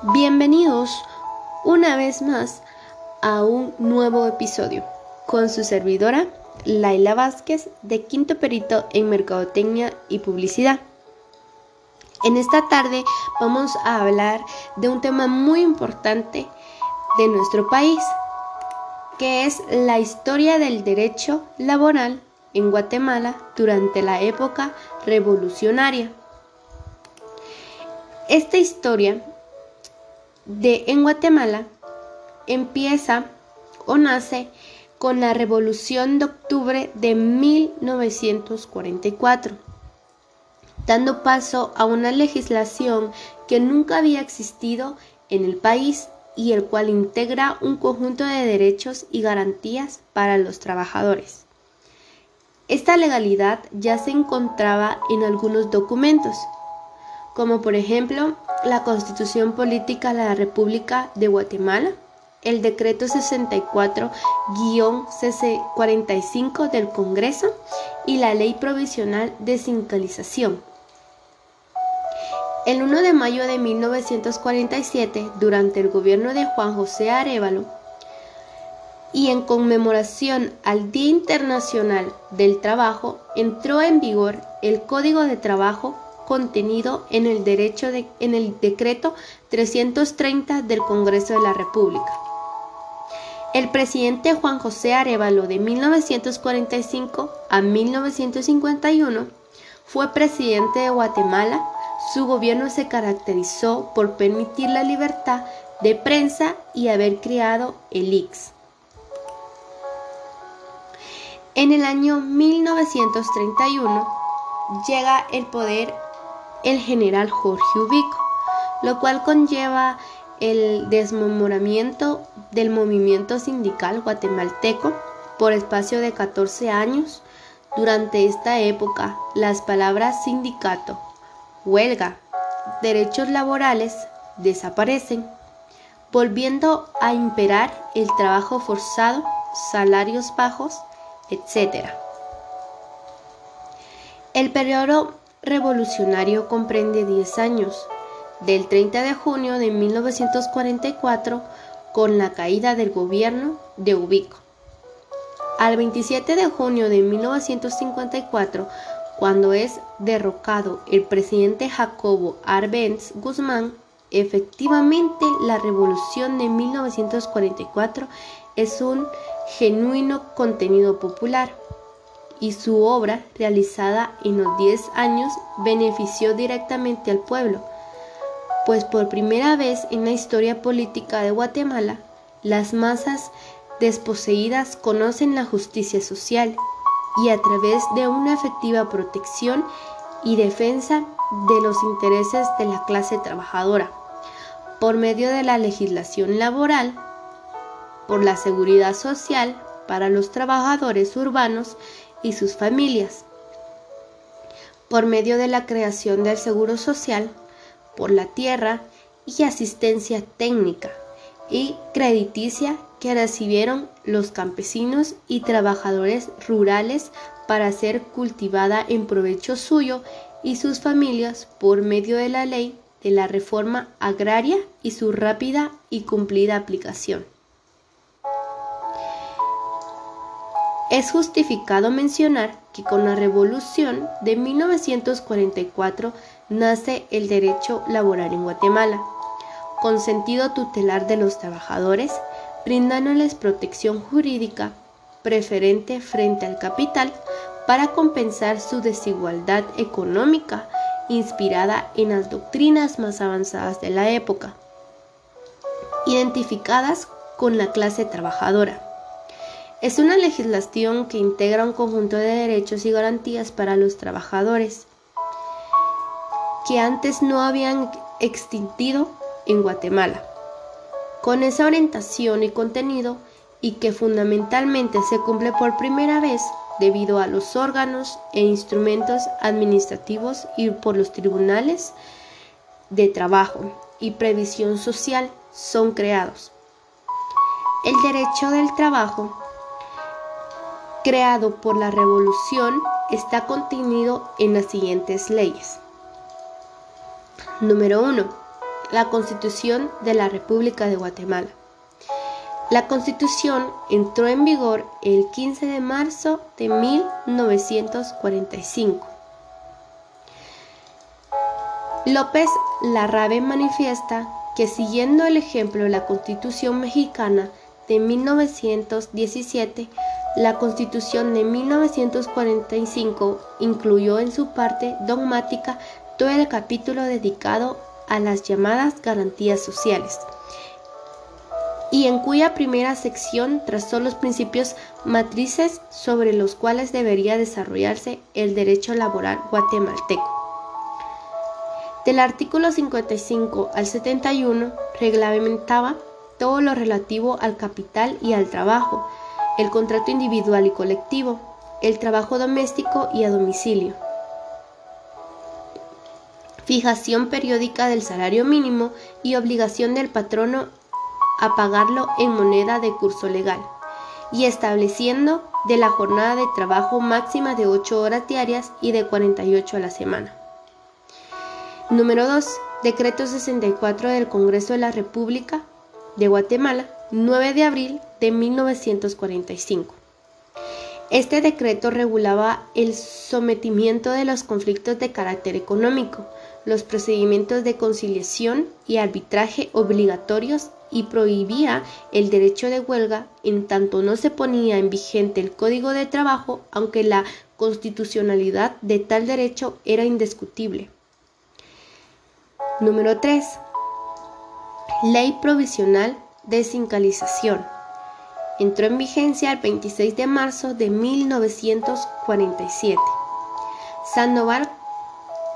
Bienvenidos una vez más a un nuevo episodio con su servidora Laila Vázquez de Quinto Perito en Mercadotecnia y Publicidad. En esta tarde vamos a hablar de un tema muy importante de nuestro país, que es la historia del derecho laboral en Guatemala durante la época revolucionaria. Esta historia de en Guatemala empieza o nace con la Revolución de Octubre de 1944, dando paso a una legislación que nunca había existido en el país y el cual integra un conjunto de derechos y garantías para los trabajadores. Esta legalidad ya se encontraba en algunos documentos, como por ejemplo la Constitución Política de la República de Guatemala, el Decreto 64-45 del Congreso y la Ley Provisional de Sindicalización. El 1 de mayo de 1947, durante el gobierno de Juan José Arevalo, y en conmemoración al Día Internacional del Trabajo, entró en vigor el Código de Trabajo contenido en el, derecho en el decreto 330 del Congreso de la República. El presidente Juan José Arevalo de 1945 a 1951 fue presidente de Guatemala. Su gobierno se caracterizó por permitir la libertad de prensa y haber creado el IX. En el año 1931 llega el poder el general Jorge Ubico, lo cual conlleva el desmemoramiento del movimiento sindical guatemalteco por espacio de 14 años. Durante esta época, las palabras sindicato, huelga, derechos laborales desaparecen, volviendo a imperar el trabajo forzado, salarios bajos, etc. El periodo revolucionario comprende 10 años, del 30 de junio de 1944 con la caída del gobierno de Ubico, al 27 de junio de 1954 cuando es derrocado el presidente Jacobo Arbenz Guzmán, efectivamente la revolución de 1944 es un genuino contenido popular y su obra realizada en los 10 años benefició directamente al pueblo, pues por primera vez en la historia política de Guatemala, las masas desposeídas conocen la justicia social y a través de una efectiva protección y defensa de los intereses de la clase trabajadora, por medio de la legislación laboral, por la seguridad social para los trabajadores urbanos y sus familias, por medio de la creación del Seguro Social, por la tierra y asistencia técnica y crediticia que recibieron los campesinos y trabajadores rurales para ser cultivada en provecho suyo y sus familias por medio de la ley de la reforma agraria y su rápida y cumplida aplicación. Es justificado mencionar que con la Revolución de 1944 nace el derecho laboral en Guatemala, con sentido tutelar de los trabajadores, brindándoles protección jurídica preferente frente al capital para compensar su desigualdad económica inspirada en las doctrinas más avanzadas de la época, identificadas con la clase trabajadora. Es una legislación que integra un conjunto de derechos y garantías para los trabajadores que antes no habían extintido en Guatemala. Con esa orientación y contenido y que fundamentalmente se cumple por primera vez debido a los órganos e instrumentos administrativos y por los tribunales de trabajo y previsión social son creados. El derecho del trabajo creado por la revolución está contenido en las siguientes leyes. Número 1. la Constitución de la República de Guatemala. La Constitución entró en vigor el 15 de marzo de 1945. López Larrabe manifiesta que siguiendo el ejemplo de la Constitución mexicana de 1917, la Constitución de 1945 incluyó en su parte dogmática todo el capítulo dedicado a las llamadas garantías sociales y en cuya primera sección trazó los principios matrices sobre los cuales debería desarrollarse el derecho laboral guatemalteco. Del artículo 55 al 71 reglamentaba todo lo relativo al capital y al trabajo, el contrato individual y colectivo, el trabajo doméstico y a domicilio. Fijación periódica del salario mínimo y obligación del patrono a pagarlo en moneda de curso legal y estableciendo de la jornada de trabajo máxima de 8 horas diarias y de 48 a la semana. Número 2. Decreto 64 del Congreso de la República de Guatemala, 9 de abril de 1945. Este decreto regulaba el sometimiento de los conflictos de carácter económico, los procedimientos de conciliación y arbitraje obligatorios y prohibía el derecho de huelga en tanto no se ponía en vigente el Código de Trabajo, aunque la constitucionalidad de tal derecho era indiscutible. Número 3. Ley Provisional de Sincalización. Entró en vigencia el 26 de marzo de 1947. Sandoval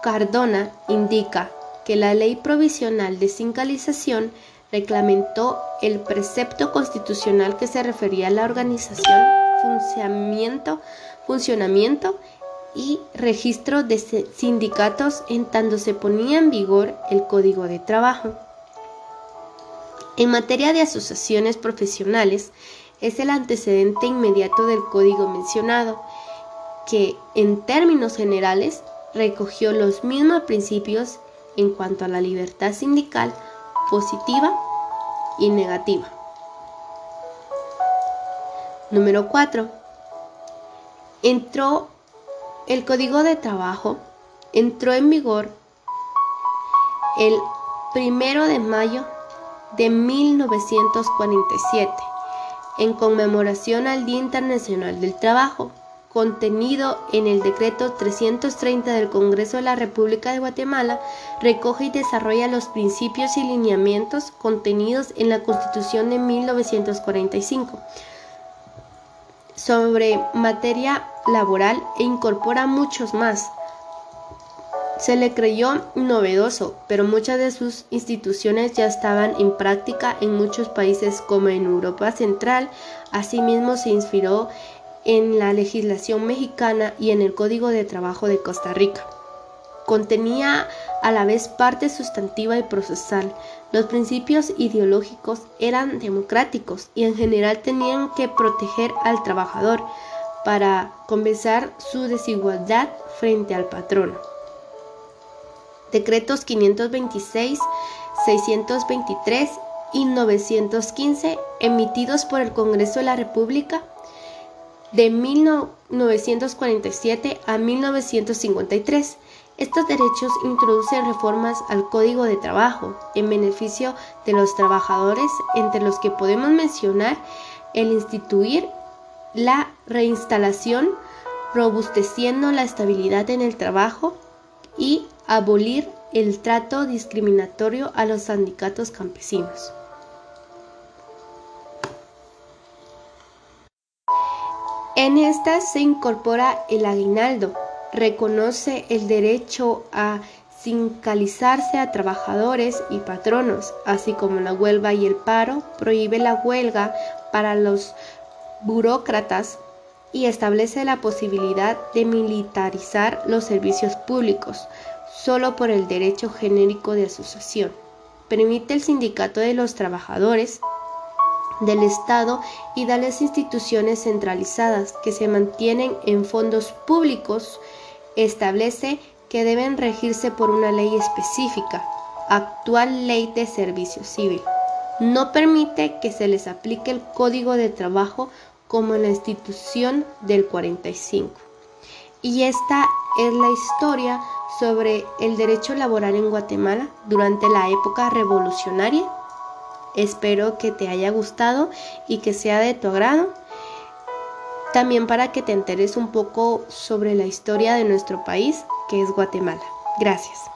Cardona indica que la Ley Provisional de Sincalización reglamentó el precepto constitucional que se refería a la organización, funcionamiento, funcionamiento y registro de sindicatos en tanto se ponía en vigor el Código de Trabajo. En materia de asociaciones profesionales, es el antecedente inmediato del código mencionado, que en términos generales recogió los mismos principios en cuanto a la libertad sindical, positiva y negativa. Número 4. Entró el Código de Trabajo, entró en vigor el primero de mayo de 1947 en conmemoración al Día Internacional del Trabajo contenido en el decreto 330 del Congreso de la República de Guatemala, recoge y desarrolla los principios y lineamientos contenidos en la Constitución de 1945 sobre materia laboral e incorpora muchos más. Se le creyó novedoso, pero muchas de sus instituciones ya estaban en práctica en muchos países como en Europa Central. Asimismo se inspiró en la legislación mexicana y en el Código de Trabajo de Costa Rica. Contenía a la vez parte sustantiva y procesal. Los principios ideológicos eran democráticos y en general tenían que proteger al trabajador para compensar su desigualdad frente al patrón. Decretos 526, 623 y 915 emitidos por el Congreso de la República de 1947 a 1953. Estos derechos introducen reformas al Código de Trabajo en beneficio de los trabajadores, entre los que podemos mencionar el instituir la reinstalación, robusteciendo la estabilidad en el trabajo y abolir el trato discriminatorio a los sindicatos campesinos. En esta se incorpora el aguinaldo, reconoce el derecho a sindicalizarse a trabajadores y patronos, así como la huelga y el paro, prohíbe la huelga para los burócratas y establece la posibilidad de militarizar los servicios públicos solo por el derecho genérico de asociación. Permite el sindicato de los trabajadores del Estado y de las instituciones centralizadas que se mantienen en fondos públicos, establece que deben regirse por una ley específica, actual ley de servicio civil. No permite que se les aplique el código de trabajo como en la institución del 45. Y esta es la historia sobre el derecho laboral en Guatemala durante la época revolucionaria. Espero que te haya gustado y que sea de tu agrado. También para que te enteres un poco sobre la historia de nuestro país, que es Guatemala. Gracias.